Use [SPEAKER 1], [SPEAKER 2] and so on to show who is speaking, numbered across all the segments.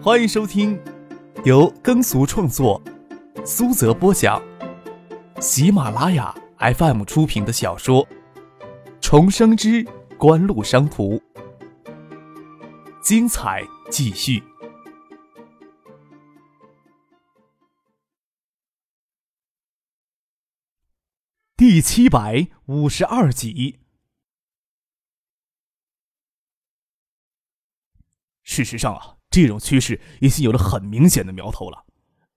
[SPEAKER 1] 欢迎收听由耕俗创作、苏泽播讲、喜马拉雅 FM 出品的小说《重生之官路商途》，精彩继续，第七百五十二集。事实上啊，这种趋势已经有了很明显的苗头了。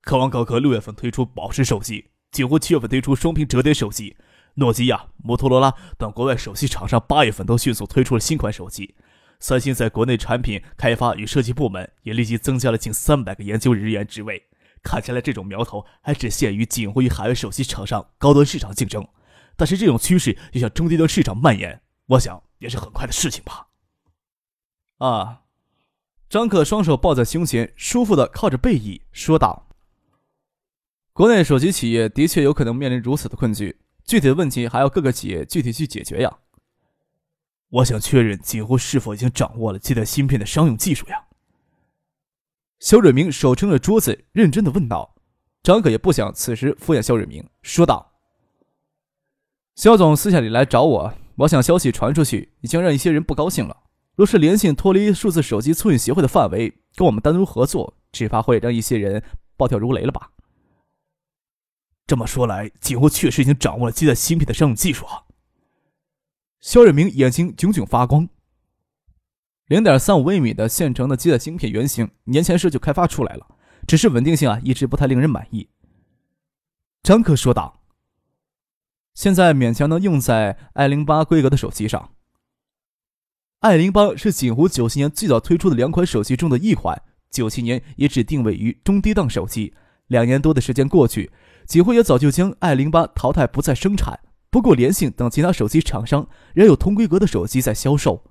[SPEAKER 1] 科王高科六月份推出宝石手机，几乎七月份推出双屏折叠手机，诺基亚、摩托罗拉等国外手机厂商八月份都迅速推出了新款手机。三星在国内产品开发与设计部门也立即增加了近三百个研究人员职位。看起来这种苗头还只限于锦湖与海外手机厂商高端市场竞争，但是这种趋势要向中低端市场蔓延，我想也是很快的事情吧。啊。张可双手抱在胸前，舒服的靠着背椅，说道：“国内手机企业的确有可能面临如此的困局，具体的问题还要各个企业具体去解决呀。”我想确认几乎是否已经掌握了基带芯片的商用技术呀？肖瑞明手撑着桌子，认真的问道。张可也不想此时敷衍肖瑞明，说道：“肖总私下里来找我，我想消息传出去，已经让一些人不高兴了。”若是联信脱离数字手机促进协会的范围，跟我们单独合作，只怕会让一些人暴跳如雷了吧？这么说来，锦湖确实已经掌握了基带芯片的商用技术啊！肖瑞明眼睛炯炯发光。零点三五微米的现成的基带芯片原型，年前时就开发出来了，只是稳定性啊，一直不太令人满意。张科说道：“现在勉强能用在 i 零八规格的手机上。”爱零八是锦湖九七年最早推出的两款手机中的一款，九七年也只定位于中低档手机。两年多的时间过去，锦湖也早就将爱零八淘汰，不再生产。不过，联信等其他手机厂商仍有同规格的手机在销售。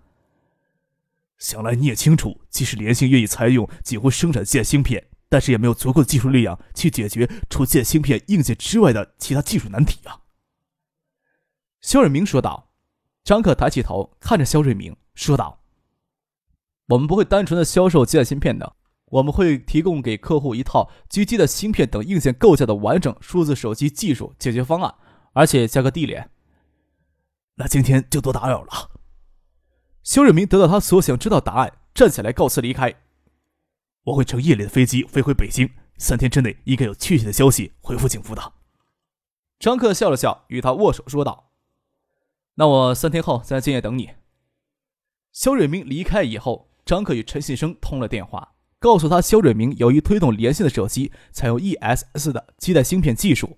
[SPEAKER 1] 想来你也清楚，即使联信愿意采用锦湖生产线芯片，但是也没有足够的技术力量去解决除线芯片硬件之外的其他技术难题啊。”肖瑞明说道。张可抬起头看着肖瑞明。说道：“我们不会单纯的销售基带芯片的，我们会提供给客户一套基基的芯片等硬件构架的完整数字手机技术解决方案，而且价格低廉。”那今天就多打扰了。肖瑞明得到他所想知道答案，站起来告辞离开。我会乘夜里的飞机飞回北京，三天之内应该有确切的消息回复警服的。张克笑了笑，与他握手说道：“那我三天后在建业等你。”肖瑞明离开以后，张克与陈信生通了电话，告诉他肖瑞明有意推动联信的手机采用 ESS 的基带芯片技术。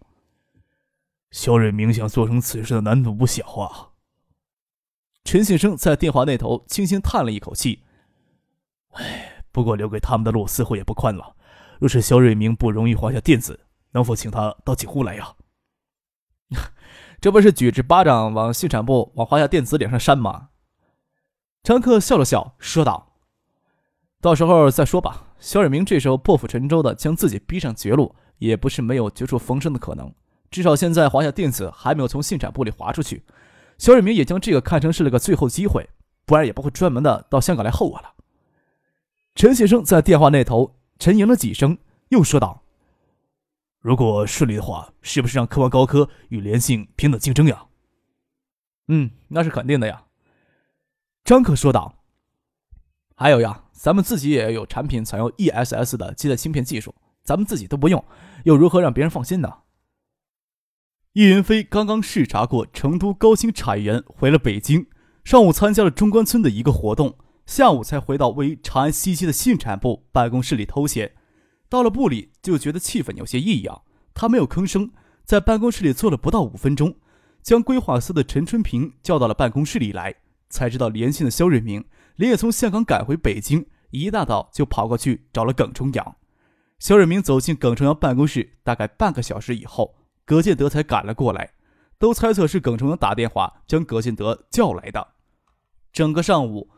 [SPEAKER 1] 肖瑞明想做成此事的难度不小啊。陈信生在电话那头轻轻叹了一口气：“哎，不过留给他们的路似乎也不宽了。若是肖瑞明不容易华夏电子，能否请他到警户来呀？”这不是举着巴掌往信产部、往华夏电子脸上扇吗？张克笑了笑，说道：“到时候再说吧。”肖瑞明这时候破釜沉舟的将自己逼上绝路，也不是没有绝处逢生的可能。至少现在华夏电子还没有从信产部里划出去，肖瑞明也将这个看成是了个最后机会，不然也不会专门的到香港来候我了。陈先生在电话那头沉吟了几声，又说道：“如果顺利的话，是不是让科王高科与联信平等竞争呀？”“嗯，那是肯定的呀。”张克说道：“还有呀，咱们自己也有产品采用 ESS 的基带芯片技术，咱们自己都不用，又如何让别人放心呢？”叶云飞刚刚视察过成都高新产业园，回了北京，上午参加了中关村的一个活动，下午才回到位于长安西街的信产部办公室里偷闲。到了部里，就觉得气氛有些异样，他没有吭声，在办公室里坐了不到五分钟，将规划司的陈春平叫到了办公室里来。才知道联信的肖瑞明连夜从香港赶回北京，一大早就跑过去找了耿重阳。肖瑞明走进耿重阳办公室，大概半个小时以后，葛建德才赶了过来。都猜测是耿重阳打电话将葛建德叫来的。整个上午，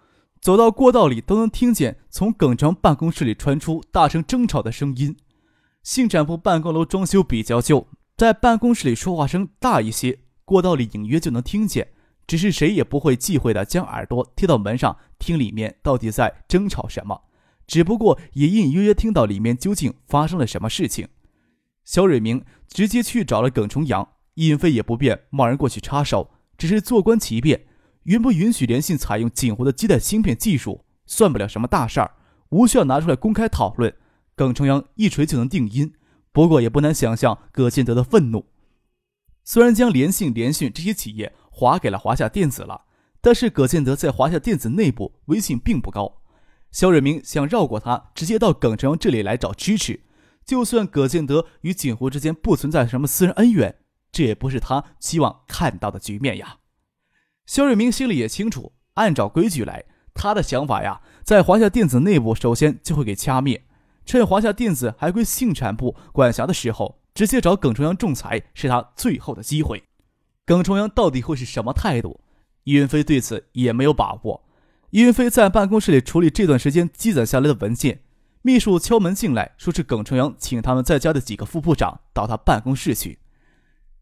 [SPEAKER 1] 走到过道里都能听见从耿重办公室里传出大声争吵的声音。信展部办公楼装修比较旧，在办公室里说话声大一些，过道里隐约就能听见。只是谁也不会忌讳的将耳朵贴到门上听里面到底在争吵什么，只不过也隐隐约约听到里面究竟发生了什么事情。肖瑞明直接去找了耿重阳，尹飞也不便贸然过去插手，只是坐观其变。允不允许联信采用锦湖的基带芯片技术，算不了什么大事儿，无需要拿出来公开讨论。耿重阳一锤就能定音，不过也不难想象葛建德的愤怒。虽然将联信、联讯这些企业划给了华夏电子了，但是葛建德在华夏电子内部威信并不高。肖瑞明想绕过他，直接到耿重阳这里来找支持。就算葛建德与锦湖之间不存在什么私人恩怨，这也不是他希望看到的局面呀。肖瑞明心里也清楚，按照规矩来，他的想法呀，在华夏电子内部首先就会给掐灭，趁华夏电子还归信产部管辖的时候。直接找耿重阳仲裁是他最后的机会。耿重阳到底会是什么态度？易云飞对此也没有把握。易云飞在办公室里处理这段时间积攒下来的文件，秘书敲门进来，说是耿重阳请他们在家的几个副部长到他办公室去。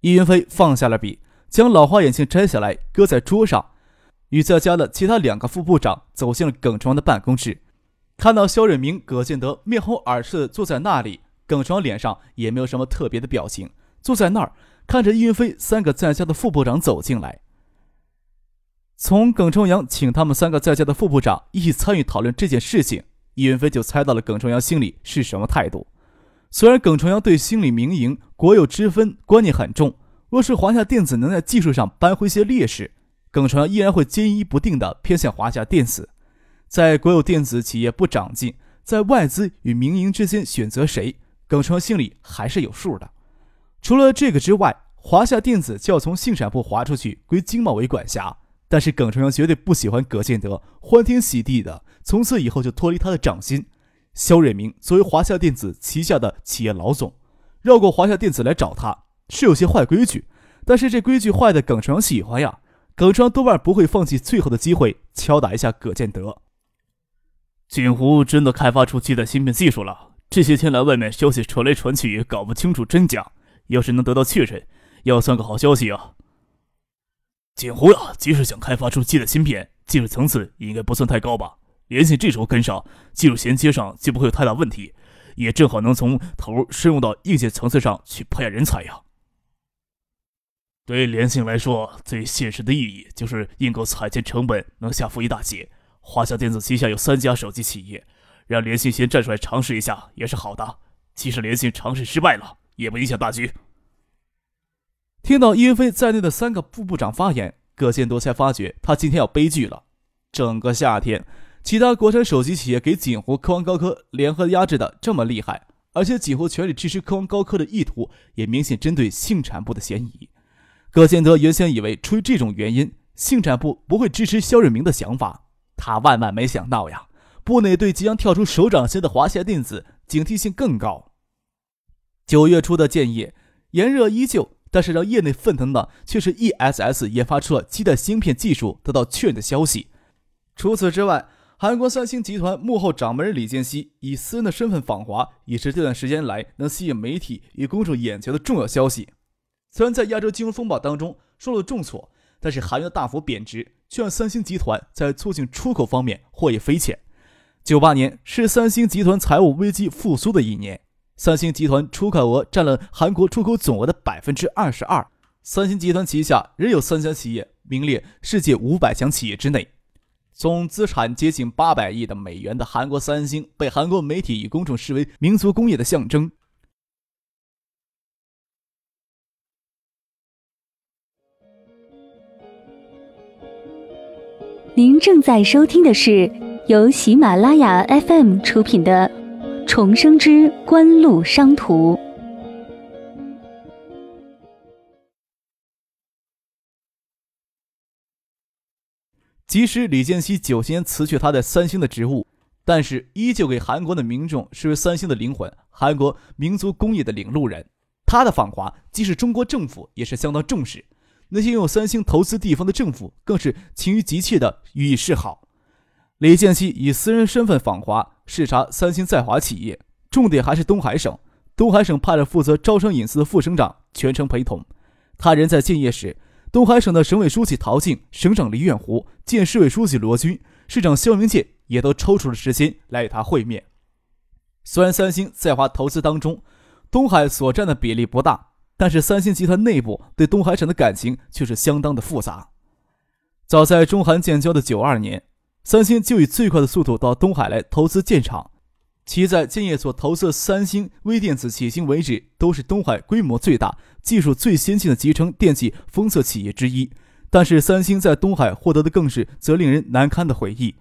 [SPEAKER 1] 易云飞放下了笔，将老花眼镜摘下来搁在桌上，与在家的其他两个副部长走进了耿重阳的办公室。看到肖瑞明、葛建德面红耳赤的坐在那里。耿双脸上也没有什么特别的表情，坐在那儿看着易云飞三个在家的副部长走进来。从耿重阳请他们三个在家的副部长一起参与讨论这件事情，易云飞就猜到了耿重阳心里是什么态度。虽然耿重阳对心理民营、国有之分观念很重，若是华夏电子能在技术上扳回些劣势，耿重阳依然会坚毅不定地偏向华夏电子。在国有电子企业不长进，在外资与民营之间选择谁？耿成心里还是有数的。除了这个之外，华夏电子就要从信产部划出去，归经贸委管辖。但是耿成阳绝对不喜欢葛建德，欢天喜地的从此以后就脱离他的掌心。肖瑞明作为华夏电子旗下的企业老总，绕过华夏电子来找他，是有些坏规矩。但是这规矩坏的耿成阳喜欢呀，耿成阳多半不会放弃最后的机会，敲打一下葛建德。
[SPEAKER 2] 锦湖真的开发出基带芯片技术了。这些天来，外面消息传来传去，搞不清楚真假。要是能得到确认，要算个好消息啊！锦湖呀，即使想开发出基的芯片，技术层次也应该不算太高吧？联信这时候跟上，技术衔接上就不会有太大问题，也正好能从头深入到硬件层次上去培养人才呀。对联信来说，最现实的意义就是硬购彩件成本能下浮一大截。华夏电子旗下有三家手机企业。让联信先站出来尝试一下也是好的，即使联信尝试失败了，也不影响大局。
[SPEAKER 1] 听到叶云飞在内的三个副部长发言，葛建德才发觉他今天要悲剧了。整个夏天，其他国产手机企业给锦湖科王高科联合压制的这么厉害，而且几乎全力支持科王高科的意图也明显针对信产部的嫌疑。葛建德原先以为出于这种原因，信产部不会支持肖瑞明的想法，他万万没想到呀。部内对即将跳出手掌心的华夏电子警惕性更高。九月初的建业炎热依旧，但是让业内沸腾的却是 ESS 研发出了基带芯片技术得到确认的消息。除此之外，韩国三星集团幕后掌门人李健熙以私人的身份访华，也是这段时间来能吸引媒体与公众眼球的重要消息。虽然在亚洲金融风暴当中受了重挫，但是韩元大幅贬值，却让三星集团在促进出口方面获益匪浅。九八年是三星集团财务危机复苏的一年，三星集团出口额占了韩国出口总额的百分之二十二。三星集团旗下仍有三家企业名列世界五百强企业之内，总资产接近八百亿的美元的韩国三星，被韩国媒体与公众视为民族工业的象征。
[SPEAKER 3] 您正在收听的是。由喜马拉雅 FM 出品的《重生之官路商途》。
[SPEAKER 1] 即使李健熙九先辞去他在三星的职务，但是依旧给韩国的民众视为三星的灵魂，韩国民族工业的领路人。他的访华，即使中国政府也是相当重视，那些拥有三星投资地方的政府更是情于急切的予以示好。李建熙以私人身份访华视察三星在华企业，重点还是东海省。东海省派了负责招商引资的副省长全程陪同。他人在建业时，东海省的省委书记陶静、省长李远湖、建市委书记罗军、市长肖明建也都抽出了时间来与他会面。虽然三星在华投资当中，东海所占的比例不大，但是三星集团内部对东海省的感情却是相当的复杂。早在中韩建交的九二年，三星就以最快的速度到东海来投资建厂。其在建业所投资的三星微电子迄今为止都是东海规模最大、技术最先进的集成电器封测企业之一。但是三星在东海获得的更是则令人难堪的回忆。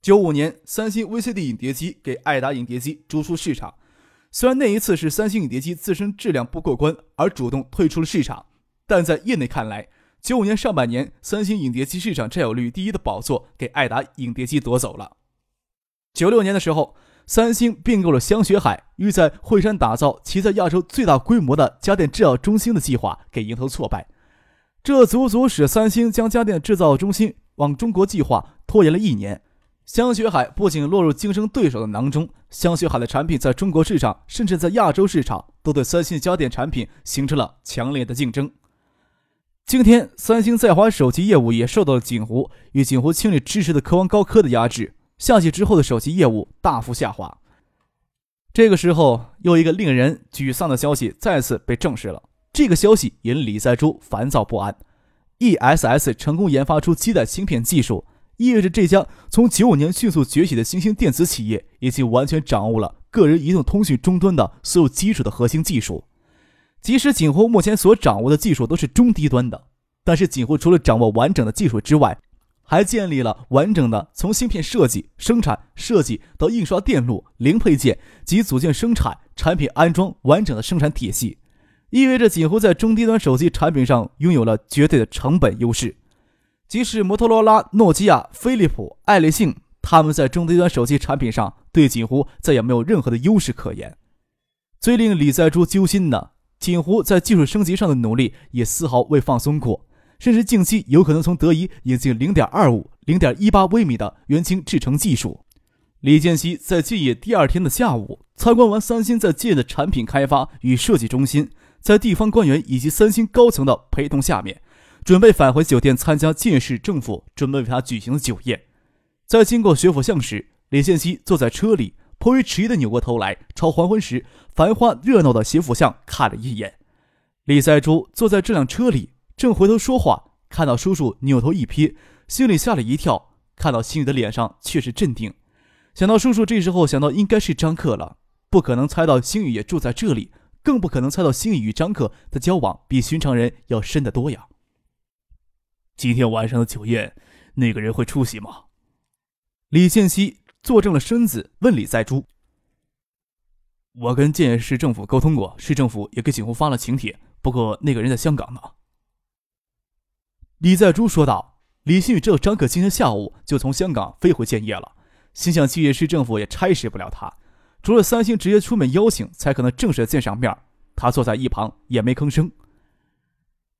[SPEAKER 1] 九五年，三星 VCD 影碟机给爱达影碟机逐出市场。虽然那一次是三星影碟机自身质量不过关而主动退出了市场，但在业内看来，九五年上半年三星影碟机市场占有率第一的宝座给爱达影碟机夺走了。九六年的时候，三星并购了香雪海，欲在惠山打造其在亚洲最大规模的家电制造中心的计划给迎头挫败，这足足使三星将家电制造中心往中国计划拖延了一年。香雪海不仅落入竞争对手的囊中，香雪海的产品在中国市场，甚至在亚洲市场，都对三星家电产品形成了强烈的竞争。今天，三星在华手机业务也受到了锦湖与锦湖清理支持的科王高科的压制，下季之后的手机业务大幅下滑。这个时候，又一个令人沮丧的消息再次被证实了。这个消息引李在洙烦躁不安：ESS 成功研发出基带芯片技术。意味着这家从九五年迅速崛起的新兴电子企业，已经完全掌握了个人移动通讯终端的所有基础的核心技术。即使锦湖目前所掌握的技术都是中低端的，但是锦湖除了掌握完整的技术之外，还建立了完整的从芯片设计、生产、设计到印刷电路、零配件及组件生产、产品安装完整的生产体系，意味着锦湖在中低端手机产品上拥有了绝对的成本优势。即使摩托罗拉、诺基亚、飞利浦、爱立信，他们在中低端手机产品上对锦湖再也没有任何的优势可言。最令李在洙揪心的，锦湖在技术升级上的努力也丝毫未放松过，甚至近期有可能从德仪引进0.25、0.18微米的元晶制程技术。李建熙在建业第二天的下午参观完三星在建业的产品开发与设计中心，在地方官员以及三星高层的陪同下面。准备返回酒店参加建市政府准备为他举行的酒宴，在经过学府巷时，李建熙坐在车里，颇为迟疑的扭过头来，朝黄昏时繁华热闹的斜府巷看了一眼。李在珠坐在这辆车里，正回头说话，看到叔叔扭头一瞥，心里吓了一跳，看到心宇的脸上却是镇定。想到叔叔这时候想到应该是张克了，不可能猜到心宇也住在这里，更不可能猜到心宇与张克的交往比寻常人要深得多呀。
[SPEAKER 2] 今天晚上的酒宴，那个人会出席吗？
[SPEAKER 1] 李建熙坐正了身子，问李在洙：“
[SPEAKER 2] 我跟建业市政府沟通过，市政府也给景湖发了请帖。不过那个人在香港呢。”
[SPEAKER 1] 李在珠说道：“李新宇知道张可今天下午就从香港飞回建业了，心想建业市政府也差使不了他，除了三星直接出面邀请，才可能正式见上面。他坐在一旁也没吭声。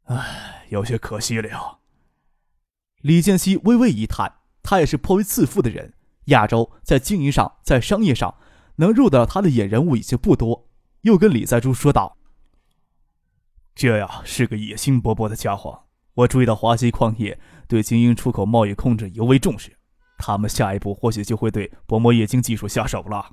[SPEAKER 2] 唉，有些可惜了呀。”
[SPEAKER 1] 李建熙微微一叹，他也是颇为自负的人。亚洲在经营上，在商业上，能入得了他的眼人物已经不多。又跟李在洙说道：“
[SPEAKER 2] 这呀是个野心勃勃的家伙。我注意到华西矿业对精英出口贸易控制尤为重视，他们下一步或许就会对薄膜液晶技术下手了。”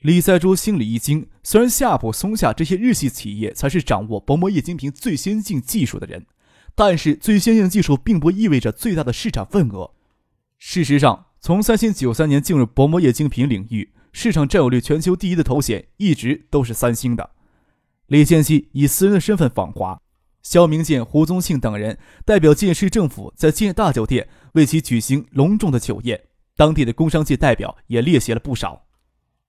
[SPEAKER 1] 李在洙心里一惊，虽然夏普、松下这些日系企业才是掌握薄膜液晶屏最先进技术的人。但是最先进技术并不意味着最大的市场份额。事实上，从三星九三年进入薄膜液晶屏领域，市场占有率全球第一的头衔一直都是三星的。李建熙以私人的身份访华，肖明建、胡宗庆等人代表建市政府在建大酒店为其举行隆重的酒宴，当地的工商界代表也列席了不少。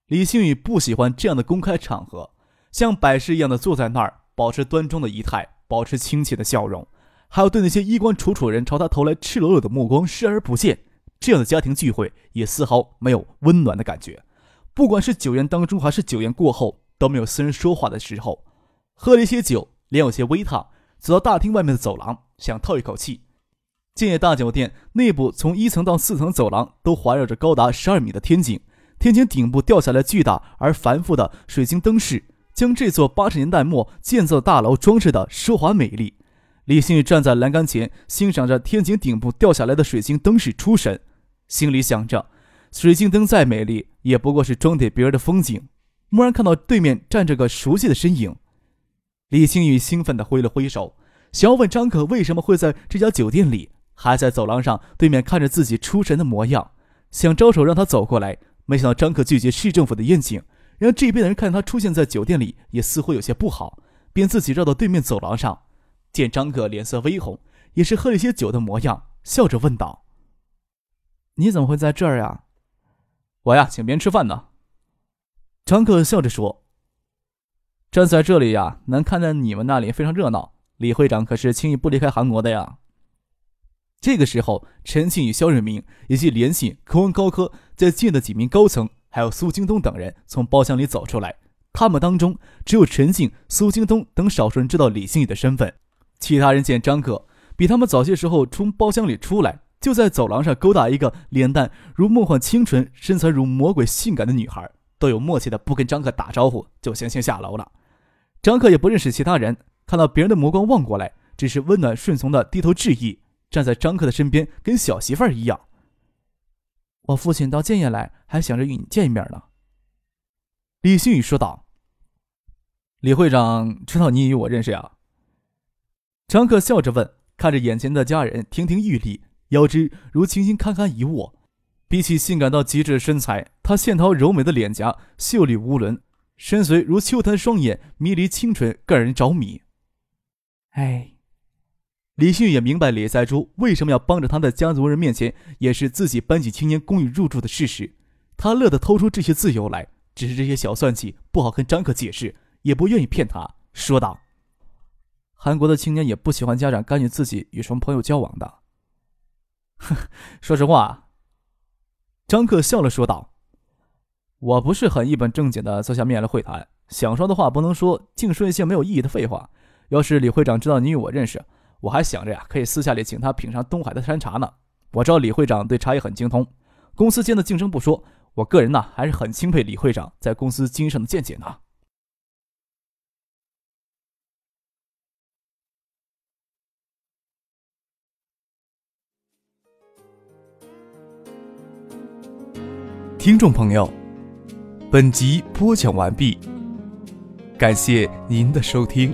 [SPEAKER 1] 李星宇不喜欢这样的公开场合，像摆设一样的坐在那儿，保持端庄的仪态，保持亲切的笑容。还有对那些衣冠楚楚人朝他投来赤裸裸的目光视而不见，这样的家庭聚会也丝毫没有温暖的感觉。不管是酒宴当中还是酒宴过后，都没有私人说话的时候。喝了一些酒，脸有些微烫，走到大厅外面的走廊，想透一口气。建业大酒店内部从一层到四层走廊都环绕着高达十二米的天井，天井顶部掉下来巨大而繁复的水晶灯饰，将这座八十年代末建造的大楼装饰的奢华美丽。李星宇站在栏杆前，欣赏着天井顶部掉下来的水晶灯饰出神，心里想着：水晶灯再美丽，也不过是装点别人的风景。蓦然看到对面站着个熟悉的身影，李星宇兴奋地挥了挥手，想要问张可为什么会在这家酒店里，还在走廊上对面看着自己出神的模样，想招手让他走过来，没想到张可拒绝市政府的宴请，让这边的人看他出现在酒店里，也似乎有些不好，便自己绕到对面走廊上。见张克脸色微红，也是喝了些酒的模样，笑着问道：“
[SPEAKER 2] 你怎么会在这儿呀？”“
[SPEAKER 1] 我呀，请别人吃饭呢。”张克笑着说：“站在这里呀，能看见你们那里非常热闹。李会长可是轻易不离开韩国的呀。”这个时候，陈庆与肖瑞明以及联系科文高科在建的几名高层，还有苏京东等人从包厢里走出来。他们当中，只有陈庆、苏京东等少数人知道李星宇的身份。其他人见张可比他们早些时候从包厢里出来，就在走廊上勾搭一个脸蛋如梦幻清纯、身材如魔鬼性感的女孩，都有默契的不跟张可打招呼，就先行下楼了。张可也不认识其他人，看到别人的目光望过来，只是温暖顺从的低头致意，站在张可的身边，跟小媳妇儿一样。
[SPEAKER 2] 我父亲到建业来，还想着与你见一面呢。
[SPEAKER 1] 李新宇说道：“李会长知道你与我认识呀？”张克笑着问，看着眼前的家人亭亭玉立，腰肢如轻轻堪堪一握。比起性感到极致的身材，她线条柔美的脸颊秀丽无伦，深邃如秋潭双眼迷离清纯，更让人着迷。
[SPEAKER 2] 哎，
[SPEAKER 1] 李迅也明白李在珠为什么要帮着他在家族人面前掩饰自己搬进青年公寓入住的事实。他乐得掏出这些自由来，只是这些小算计不好跟张克解释，也不愿意骗他，说道。
[SPEAKER 2] 韩国的青年也不喜欢家长干预自己与什么朋友交往的。
[SPEAKER 1] 哼，说实话，张克笑了说道：“我不是很一本正经的坐下面来会谈，想说的话不能说，净说一些没有意义的废话。要是李会长知道你与我认识，我还想着呀，可以私下里请他品尝东海的山茶呢。我知道李会长对茶叶很精通，公司间的竞争不说，我个人呢还是很钦佩李会长在公司经营上的见解呢。”听众朋友，本集播讲完毕，感谢您的收听。